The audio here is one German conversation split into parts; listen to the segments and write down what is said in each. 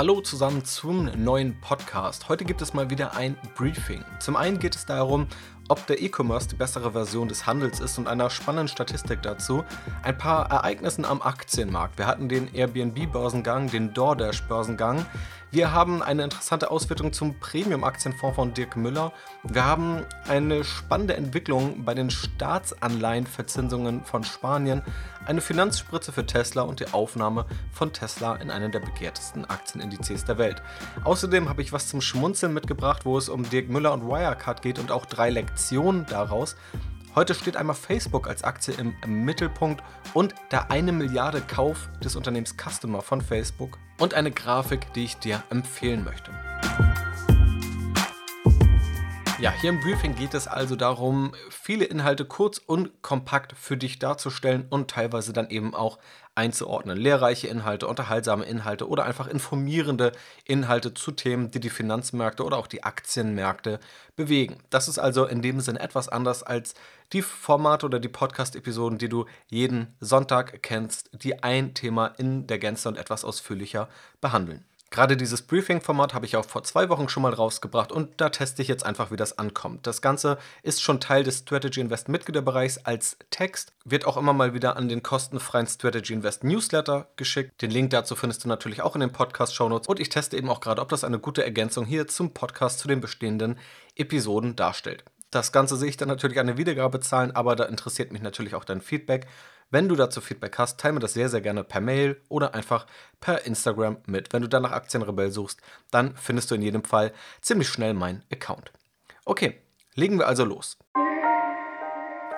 Hallo zusammen zum neuen Podcast. Heute gibt es mal wieder ein Briefing. Zum einen geht es darum, ob der E-Commerce die bessere Version des Handels ist und einer spannenden Statistik dazu. Ein paar Ereignissen am Aktienmarkt. Wir hatten den Airbnb-Börsengang, den DoorDash-Börsengang. Wir haben eine interessante Auswertung zum Premium-Aktienfonds von Dirk Müller. Wir haben eine spannende Entwicklung bei den Staatsanleihenverzinsungen von Spanien, eine Finanzspritze für Tesla und die Aufnahme von Tesla in einen der begehrtesten Aktienindizes der Welt. Außerdem habe ich was zum Schmunzeln mitgebracht, wo es um Dirk Müller und Wirecard geht und auch drei Lektionen daraus. Heute steht einmal Facebook als Aktie im, Mittelpunkt und der eine Milliarde Kauf des Unternehmens Customer von Facebook und eine Grafik, die ich dir empfehlen möchte. Ja, hier im Briefing geht es also darum, viele Inhalte kurz und kompakt für dich darzustellen und teilweise dann eben auch einzuordnen. Lehrreiche Inhalte, unterhaltsame Inhalte oder einfach informierende Inhalte zu Themen, die die Finanzmärkte oder auch die Aktienmärkte bewegen. Das ist also in dem Sinn etwas anders als die Formate oder die Podcast-Episoden, die du jeden Sonntag kennst, die ein Thema in der Gänze und etwas ausführlicher behandeln. Gerade dieses Briefing-Format habe ich auch vor zwei Wochen schon mal rausgebracht und da teste ich jetzt einfach, wie das ankommt. Das Ganze ist schon Teil des Strategy Invest Mitgliederbereichs als Text, wird auch immer mal wieder an den kostenfreien Strategy Invest Newsletter geschickt. Den Link dazu findest du natürlich auch in den Podcast-Shownotes und ich teste eben auch gerade, ob das eine gute Ergänzung hier zum Podcast zu den bestehenden Episoden darstellt. Das Ganze sehe ich dann natürlich an den Wiedergabezahlen, aber da interessiert mich natürlich auch dein Feedback. Wenn du dazu Feedback hast, teile mir das sehr, sehr gerne per Mail oder einfach per Instagram mit. Wenn du dann nach Aktienrebell suchst, dann findest du in jedem Fall ziemlich schnell meinen Account. Okay, legen wir also los.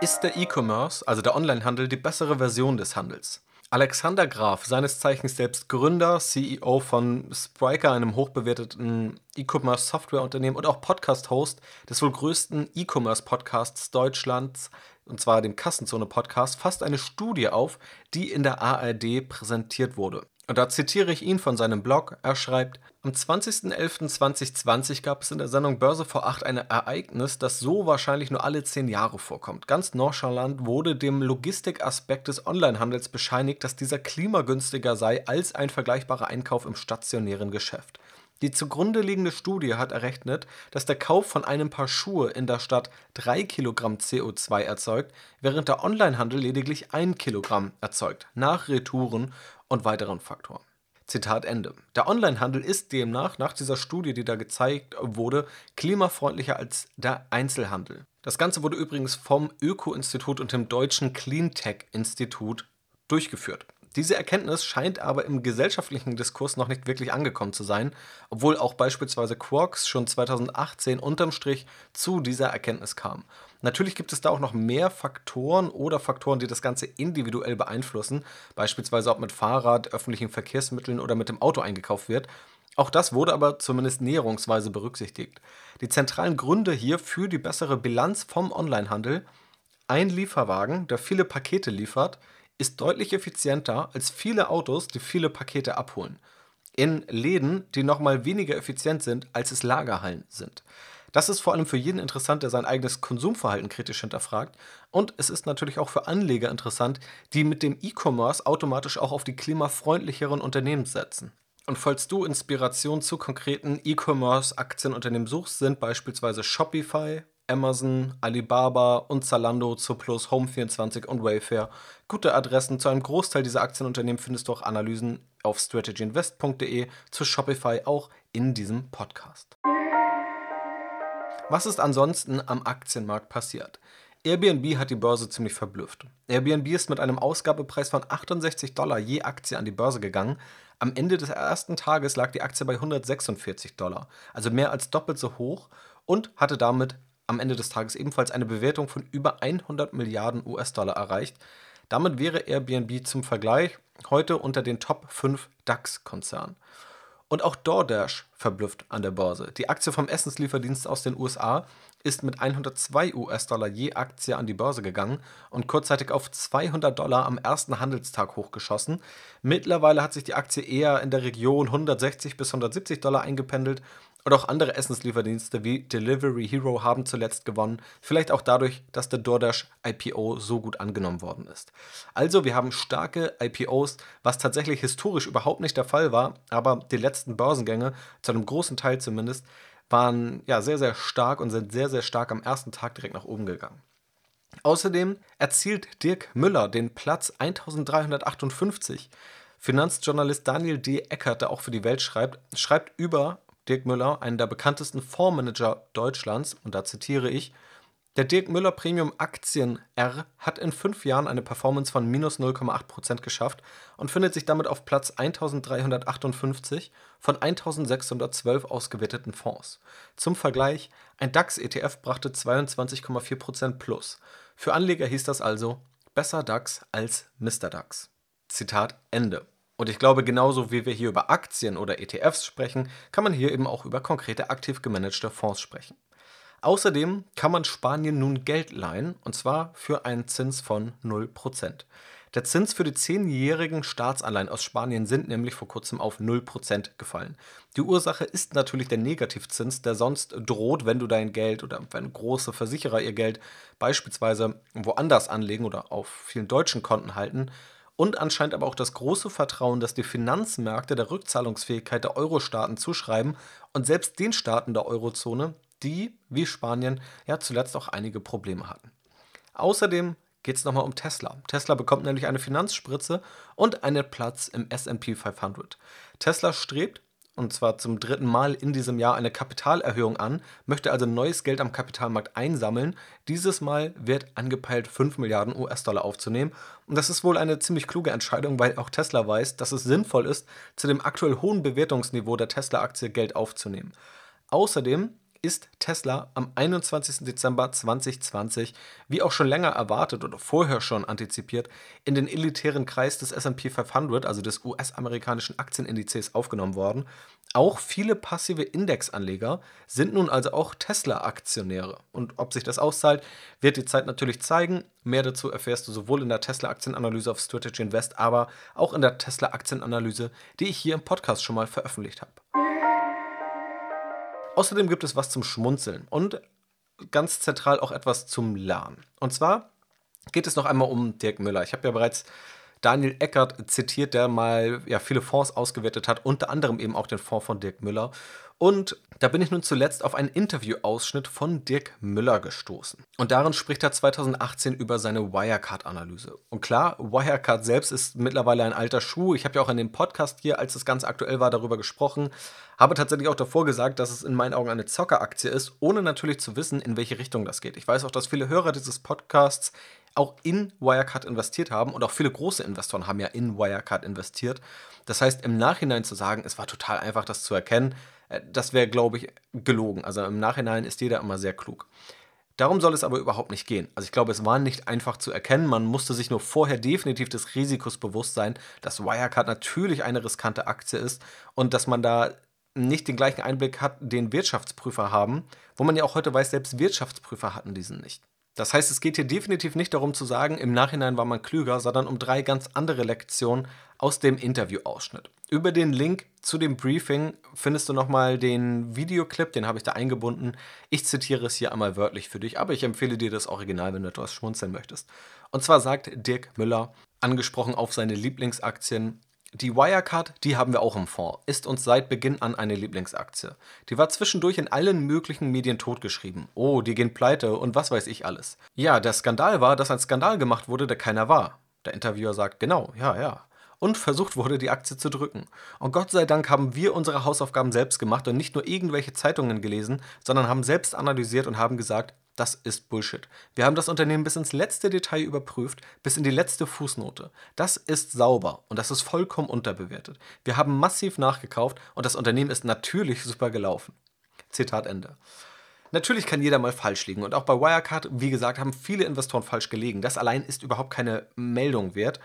Ist der E-Commerce, also der Onlinehandel, die bessere Version des Handels? Alexander Graf, seines Zeichens selbst Gründer, CEO von Spriker, einem hochbewerteten E-Commerce-Softwareunternehmen und auch Podcast-Host des wohl größten E-Commerce-Podcasts Deutschlands, und zwar dem Kassenzone-Podcast, fasst eine Studie auf, die in der ARD präsentiert wurde. Und da zitiere ich ihn von seinem Blog. Er schreibt, am 20.11.2020 gab es in der Sendung Börse vor 8 ein Ereignis, das so wahrscheinlich nur alle 10 Jahre vorkommt. Ganz nonchalant wurde dem Logistikaspekt des Onlinehandels bescheinigt, dass dieser klimagünstiger sei als ein vergleichbarer Einkauf im stationären Geschäft. Die zugrunde liegende Studie hat errechnet, dass der Kauf von einem Paar Schuhe in der Stadt 3 Kilogramm CO2 erzeugt, während der Onlinehandel lediglich 1 Kilogramm erzeugt, nach Retouren und weiteren Faktoren. Zitat Ende. Der Onlinehandel ist demnach, nach dieser Studie, die da gezeigt wurde, klimafreundlicher als der Einzelhandel. Das Ganze wurde übrigens vom Öko-Institut und dem Deutschen Cleantech-Institut durchgeführt. Diese Erkenntnis scheint aber im gesellschaftlichen Diskurs noch nicht wirklich angekommen zu sein, obwohl auch beispielsweise Quarks schon 2018 unterm Strich zu dieser Erkenntnis kam. Natürlich gibt es da auch noch mehr Faktoren oder Faktoren, die das Ganze individuell beeinflussen, beispielsweise ob mit Fahrrad, öffentlichen Verkehrsmitteln oder mit dem Auto eingekauft wird. Auch das wurde aber zumindest näherungsweise berücksichtigt. Die zentralen Gründe hier für die bessere Bilanz vom Onlinehandel ein Lieferwagen, der viele Pakete liefert, ist deutlich effizienter als viele Autos, die viele Pakete abholen. In Läden, die nochmal weniger effizient sind, als es Lagerhallen sind. Das ist vor allem für jeden interessant, der sein eigenes Konsumverhalten kritisch hinterfragt. Und es ist natürlich auch für Anleger interessant, die mit dem E-Commerce automatisch auch auf die klimafreundlicheren Unternehmen setzen. Und falls du Inspiration zu konkreten E-Commerce-Aktienunternehmen suchst, sind beispielsweise Shopify, Amazon, Alibaba und Zalando, Zooplus, Home24 und Wayfair gute Adressen. Zu einem Großteil dieser Aktienunternehmen findest du auch Analysen auf strategyinvest.de zu Shopify auch in diesem Podcast. Was ist ansonsten am Aktienmarkt passiert? Airbnb hat die Börse ziemlich verblüfft. Airbnb ist mit einem Ausgabepreis von 68 Dollar je Aktie an die Börse gegangen. Am Ende des ersten Tages lag die Aktie bei 146 Dollar, also mehr als doppelt so hoch und hatte damit am Ende des Tages ebenfalls eine Bewertung von über 100 Milliarden US-Dollar erreicht. Damit wäre Airbnb zum Vergleich heute unter den Top 5 DAX-Konzernen. Und auch DoorDash verblüfft an der Börse. Die Aktie vom Essenslieferdienst aus den USA ist mit 102 US-Dollar je Aktie an die Börse gegangen und kurzzeitig auf 200 Dollar am ersten Handelstag hochgeschossen. Mittlerweile hat sich die Aktie eher in der Region 160 bis 170 Dollar eingependelt und auch andere Essenslieferdienste wie Delivery Hero haben zuletzt gewonnen, vielleicht auch dadurch, dass der DoorDash IPO so gut angenommen worden ist. Also wir haben starke IPOs, was tatsächlich historisch überhaupt nicht der Fall war, aber die letzten Börsengänge, zu einem großen Teil zumindest, waren ja sehr, sehr stark und sind sehr, sehr stark am ersten Tag direkt nach oben gegangen. Außerdem erzielt Dirk Müller den Platz 1358. Finanzjournalist Daniel D. Eckert, der auch für die Welt schreibt, schreibt über Dirk Müller, einen der bekanntesten Fondsmanager Deutschlands, und da zitiere ich: Der Dirk Müller Premium Aktien R hat in fünf Jahren eine Performance von minus 0,8% geschafft und findet sich damit auf Platz 1358 von 1612 ausgewerteten Fonds. Zum Vergleich: Ein DAX-ETF brachte 22,4% plus. Für Anleger hieß das also: Besser DAX als Mr. DAX. Zitat Ende. Und ich glaube, genauso wie wir hier über Aktien oder ETFs sprechen, kann man hier eben auch über konkrete aktiv gemanagte Fonds sprechen. Außerdem kann man Spanien nun Geld leihen, und zwar für einen Zins von 0%. Der Zins für die zehnjährigen Staatsanleihen aus Spanien sind nämlich vor kurzem auf 0% gefallen. Die Ursache ist natürlich der Negativzins, der sonst droht, wenn du dein Geld oder wenn große Versicherer ihr Geld beispielsweise woanders anlegen oder auf vielen deutschen Konten halten und anscheinend aber auch das große Vertrauen, das die Finanzmärkte der Rückzahlungsfähigkeit der Euro-Staaten zuschreiben und selbst den Staaten der Eurozone, die, wie Spanien, ja zuletzt auch einige Probleme hatten. Außerdem geht es nochmal um Tesla. Tesla bekommt nämlich eine Finanzspritze und einen Platz im SP 500. Tesla strebt und zwar zum dritten Mal in diesem Jahr eine Kapitalerhöhung an, möchte also neues Geld am Kapitalmarkt einsammeln. Dieses Mal wird angepeilt, 5 Milliarden US-Dollar aufzunehmen. Und das ist wohl eine ziemlich kluge Entscheidung, weil auch Tesla weiß, dass es sinnvoll ist, zu dem aktuell hohen Bewertungsniveau der Tesla-Aktie Geld aufzunehmen. Außerdem ist Tesla am 21. Dezember 2020, wie auch schon länger erwartet oder vorher schon antizipiert, in den elitären Kreis des SP 500, also des US-amerikanischen Aktienindizes, aufgenommen worden. Auch viele passive Indexanleger sind nun also auch Tesla-Aktionäre. Und ob sich das auszahlt, wird die Zeit natürlich zeigen. Mehr dazu erfährst du sowohl in der Tesla-Aktienanalyse auf Strategy Invest, aber auch in der Tesla-Aktienanalyse, die ich hier im Podcast schon mal veröffentlicht habe. Außerdem gibt es was zum Schmunzeln und ganz zentral auch etwas zum Lernen. Und zwar geht es noch einmal um Dirk Müller. Ich habe ja bereits Daniel Eckert zitiert, der mal ja, viele Fonds ausgewertet hat, unter anderem eben auch den Fonds von Dirk Müller. Und da bin ich nun zuletzt auf einen Interviewausschnitt von Dirk Müller gestoßen. Und darin spricht er 2018 über seine Wirecard-Analyse. Und klar, Wirecard selbst ist mittlerweile ein alter Schuh. Ich habe ja auch in dem Podcast hier, als es ganz aktuell war, darüber gesprochen. Habe tatsächlich auch davor gesagt, dass es in meinen Augen eine Zockeraktie ist, ohne natürlich zu wissen, in welche Richtung das geht. Ich weiß auch, dass viele Hörer dieses Podcasts auch in Wirecard investiert haben und auch viele große Investoren haben ja in Wirecard investiert. Das heißt, im Nachhinein zu sagen, es war total einfach, das zu erkennen, äh, das wäre, glaube ich, gelogen. Also im Nachhinein ist jeder immer sehr klug. Darum soll es aber überhaupt nicht gehen. Also ich glaube, es war nicht einfach zu erkennen. Man musste sich nur vorher definitiv des Risikos bewusst sein, dass Wirecard natürlich eine riskante Aktie ist und dass man da nicht den gleichen Einblick hat, den Wirtschaftsprüfer haben, wo man ja auch heute weiß, selbst Wirtschaftsprüfer hatten diesen nicht. Das heißt, es geht hier definitiv nicht darum zu sagen, im Nachhinein war man klüger, sondern um drei ganz andere Lektionen aus dem Interviewausschnitt. Über den Link zu dem Briefing findest du nochmal den Videoclip, den habe ich da eingebunden. Ich zitiere es hier einmal wörtlich für dich, aber ich empfehle dir das Original, wenn du etwas schmunzeln möchtest. Und zwar sagt Dirk Müller, angesprochen auf seine Lieblingsaktien, die Wirecard, die haben wir auch im Fonds, ist uns seit Beginn an eine Lieblingsaktie. Die war zwischendurch in allen möglichen Medien totgeschrieben. Oh, die gehen pleite und was weiß ich alles. Ja, der Skandal war, dass ein Skandal gemacht wurde, der keiner war. Der Interviewer sagt, genau, ja, ja. Und versucht wurde, die Aktie zu drücken. Und Gott sei Dank haben wir unsere Hausaufgaben selbst gemacht und nicht nur irgendwelche Zeitungen gelesen, sondern haben selbst analysiert und haben gesagt, das ist Bullshit. Wir haben das Unternehmen bis ins letzte Detail überprüft, bis in die letzte Fußnote. Das ist sauber und das ist vollkommen unterbewertet. Wir haben massiv nachgekauft und das Unternehmen ist natürlich super gelaufen. Zitat Ende. Natürlich kann jeder mal falsch liegen und auch bei Wirecard, wie gesagt, haben viele Investoren falsch gelegen. Das allein ist überhaupt keine Meldung wert.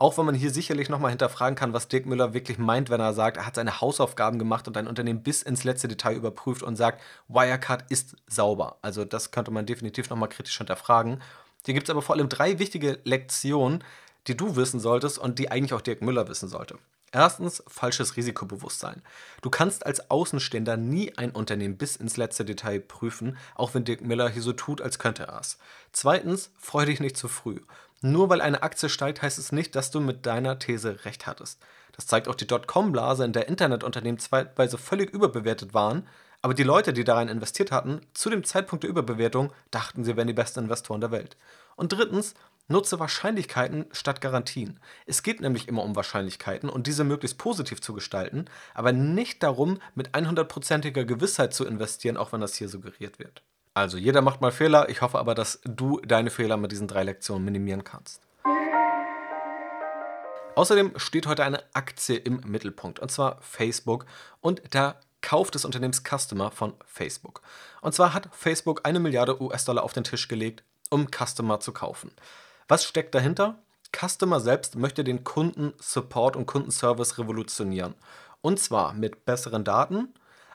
Auch wenn man hier sicherlich nochmal hinterfragen kann, was Dirk Müller wirklich meint, wenn er sagt, er hat seine Hausaufgaben gemacht und ein Unternehmen bis ins letzte Detail überprüft und sagt, Wirecard ist sauber. Also das könnte man definitiv nochmal kritisch hinterfragen. Hier gibt es aber vor allem drei wichtige Lektionen, die du wissen solltest und die eigentlich auch Dirk Müller wissen sollte. Erstens falsches Risikobewusstsein. Du kannst als Außenstehender nie ein Unternehmen bis ins letzte Detail prüfen, auch wenn Dirk Miller hier so tut, als könnte er es. Zweitens, freu dich nicht zu früh. Nur weil eine Aktie steigt, heißt es nicht, dass du mit deiner These recht hattest. Das zeigt auch die Dotcom-Blase, in der Internetunternehmen zeitweise völlig überbewertet waren, aber die Leute, die darin investiert hatten, zu dem Zeitpunkt der Überbewertung dachten, sie wären die besten Investoren der Welt. Und drittens, Nutze Wahrscheinlichkeiten statt Garantien. Es geht nämlich immer um Wahrscheinlichkeiten und diese möglichst positiv zu gestalten, aber nicht darum, mit 100%iger Gewissheit zu investieren, auch wenn das hier suggeriert wird. Also jeder macht mal Fehler, ich hoffe aber, dass du deine Fehler mit diesen drei Lektionen minimieren kannst. Außerdem steht heute eine Aktie im Mittelpunkt, und zwar Facebook und der Kauf des Unternehmens Customer von Facebook. Und zwar hat Facebook eine Milliarde US-Dollar auf den Tisch gelegt, um Customer zu kaufen. Was steckt dahinter? Customer selbst möchte den Kundensupport und Kundenservice revolutionieren. Und zwar mit besseren Daten,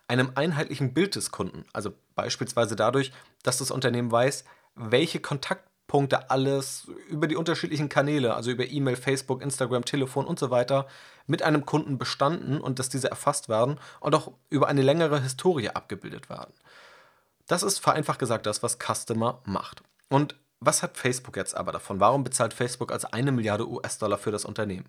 einem einheitlichen Bild des Kunden. Also beispielsweise dadurch, dass das Unternehmen weiß, welche Kontaktpunkte alles über die unterschiedlichen Kanäle, also über E-Mail, Facebook, Instagram, Telefon und so weiter, mit einem Kunden bestanden und dass diese erfasst werden und auch über eine längere Historie abgebildet werden. Das ist vereinfacht gesagt das, was Customer macht. Und was hat Facebook jetzt aber davon? Warum bezahlt Facebook also eine Milliarde US-Dollar für das Unternehmen?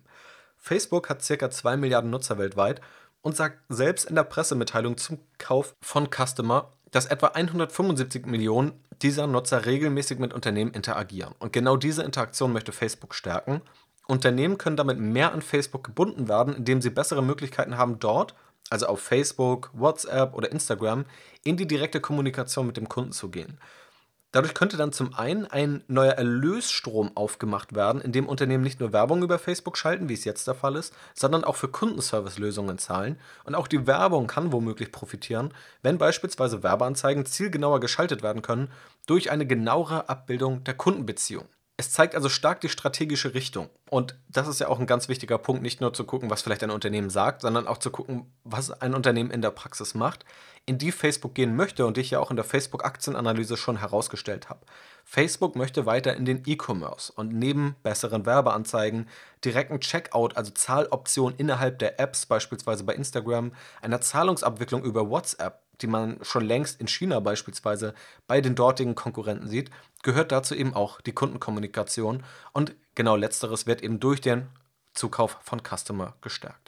Facebook hat circa 2 Milliarden Nutzer weltweit und sagt selbst in der Pressemitteilung zum Kauf von Customer, dass etwa 175 Millionen dieser Nutzer regelmäßig mit Unternehmen interagieren. Und genau diese Interaktion möchte Facebook stärken. Unternehmen können damit mehr an Facebook gebunden werden, indem sie bessere Möglichkeiten haben, dort, also auf Facebook, WhatsApp oder Instagram, in die direkte Kommunikation mit dem Kunden zu gehen. Dadurch könnte dann zum einen ein neuer Erlösstrom aufgemacht werden, in dem Unternehmen nicht nur Werbung über Facebook schalten, wie es jetzt der Fall ist, sondern auch für Kundenservice-Lösungen zahlen. Und auch die Werbung kann womöglich profitieren, wenn beispielsweise Werbeanzeigen zielgenauer geschaltet werden können durch eine genauere Abbildung der Kundenbeziehung. Es zeigt also stark die strategische Richtung. Und das ist ja auch ein ganz wichtiger Punkt, nicht nur zu gucken, was vielleicht ein Unternehmen sagt, sondern auch zu gucken, was ein Unternehmen in der Praxis macht, in die Facebook gehen möchte und die ich ja auch in der Facebook-Aktienanalyse schon herausgestellt habe. Facebook möchte weiter in den E-Commerce und neben besseren Werbeanzeigen, direkten Checkout, also Zahloptionen innerhalb der Apps, beispielsweise bei Instagram, einer Zahlungsabwicklung über WhatsApp, die man schon längst in China beispielsweise bei den dortigen Konkurrenten sieht, gehört dazu eben auch die Kundenkommunikation und genau letzteres wird eben durch den Zukauf von Customer gestärkt.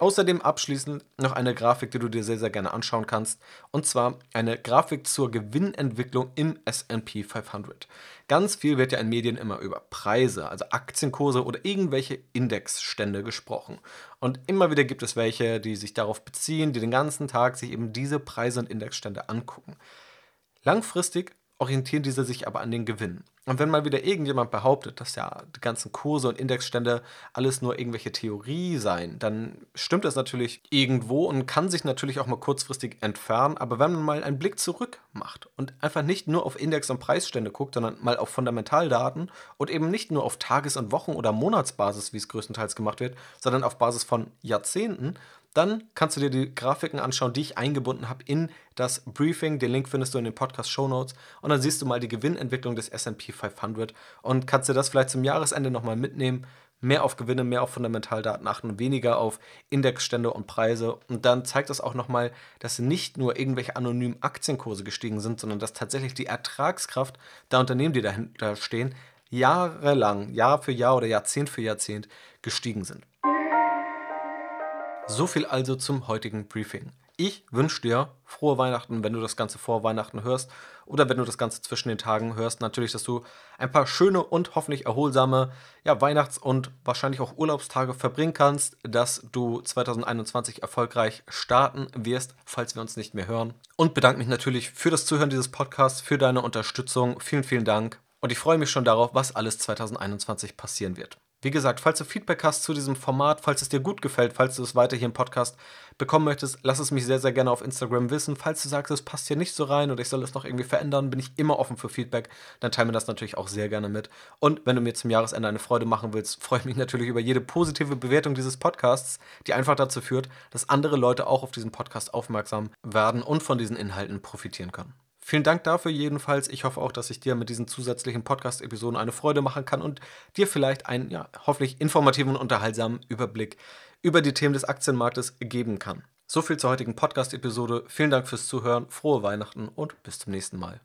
Außerdem abschließend noch eine Grafik, die du dir sehr, sehr gerne anschauen kannst. Und zwar eine Grafik zur Gewinnentwicklung im SP 500. Ganz viel wird ja in Medien immer über Preise, also Aktienkurse oder irgendwelche Indexstände gesprochen. Und immer wieder gibt es welche, die sich darauf beziehen, die den ganzen Tag sich eben diese Preise und Indexstände angucken. Langfristig orientieren diese sich aber an den Gewinn. Und wenn mal wieder irgendjemand behauptet, dass ja die ganzen Kurse und Indexstände alles nur irgendwelche Theorie seien, dann stimmt das natürlich irgendwo und kann sich natürlich auch mal kurzfristig entfernen. Aber wenn man mal einen Blick zurück macht und einfach nicht nur auf Index- und Preisstände guckt, sondern mal auf Fundamentaldaten und eben nicht nur auf Tages- und Wochen- oder Monatsbasis, wie es größtenteils gemacht wird, sondern auf Basis von Jahrzehnten, dann kannst du dir die Grafiken anschauen, die ich eingebunden habe in das Briefing. Den Link findest du in den Podcast Show Notes. Und dann siehst du mal die Gewinnentwicklung des SP 500 und kannst dir das vielleicht zum Jahresende nochmal mitnehmen. Mehr auf Gewinne, mehr auf Fundamentaldaten achten, weniger auf Indexstände und Preise. Und dann zeigt das auch nochmal, dass nicht nur irgendwelche anonymen Aktienkurse gestiegen sind, sondern dass tatsächlich die Ertragskraft der Unternehmen, die dahinter stehen, jahrelang, Jahr für Jahr oder Jahrzehnt für Jahrzehnt gestiegen sind. So viel also zum heutigen Briefing. Ich wünsche dir frohe Weihnachten, wenn du das Ganze vor Weihnachten hörst oder wenn du das Ganze zwischen den Tagen hörst. Natürlich, dass du ein paar schöne und hoffentlich erholsame ja, Weihnachts- und wahrscheinlich auch Urlaubstage verbringen kannst, dass du 2021 erfolgreich starten wirst, falls wir uns nicht mehr hören. Und bedanke mich natürlich für das Zuhören dieses Podcasts, für deine Unterstützung. Vielen, vielen Dank. Und ich freue mich schon darauf, was alles 2021 passieren wird. Wie gesagt, falls du Feedback hast zu diesem Format, falls es dir gut gefällt, falls du es weiter hier im Podcast bekommen möchtest, lass es mich sehr, sehr gerne auf Instagram wissen. Falls du sagst, es passt hier nicht so rein oder ich soll es noch irgendwie verändern, bin ich immer offen für Feedback. Dann teile mir das natürlich auch sehr gerne mit. Und wenn du mir zum Jahresende eine Freude machen willst, freue ich mich natürlich über jede positive Bewertung dieses Podcasts, die einfach dazu führt, dass andere Leute auch auf diesen Podcast aufmerksam werden und von diesen Inhalten profitieren können. Vielen Dank dafür jedenfalls. Ich hoffe auch, dass ich dir mit diesen zusätzlichen Podcast-Episoden eine Freude machen kann und dir vielleicht einen, ja, hoffentlich informativen und unterhaltsamen Überblick über die Themen des Aktienmarktes geben kann. So viel zur heutigen Podcast-Episode. Vielen Dank fürs Zuhören, frohe Weihnachten und bis zum nächsten Mal.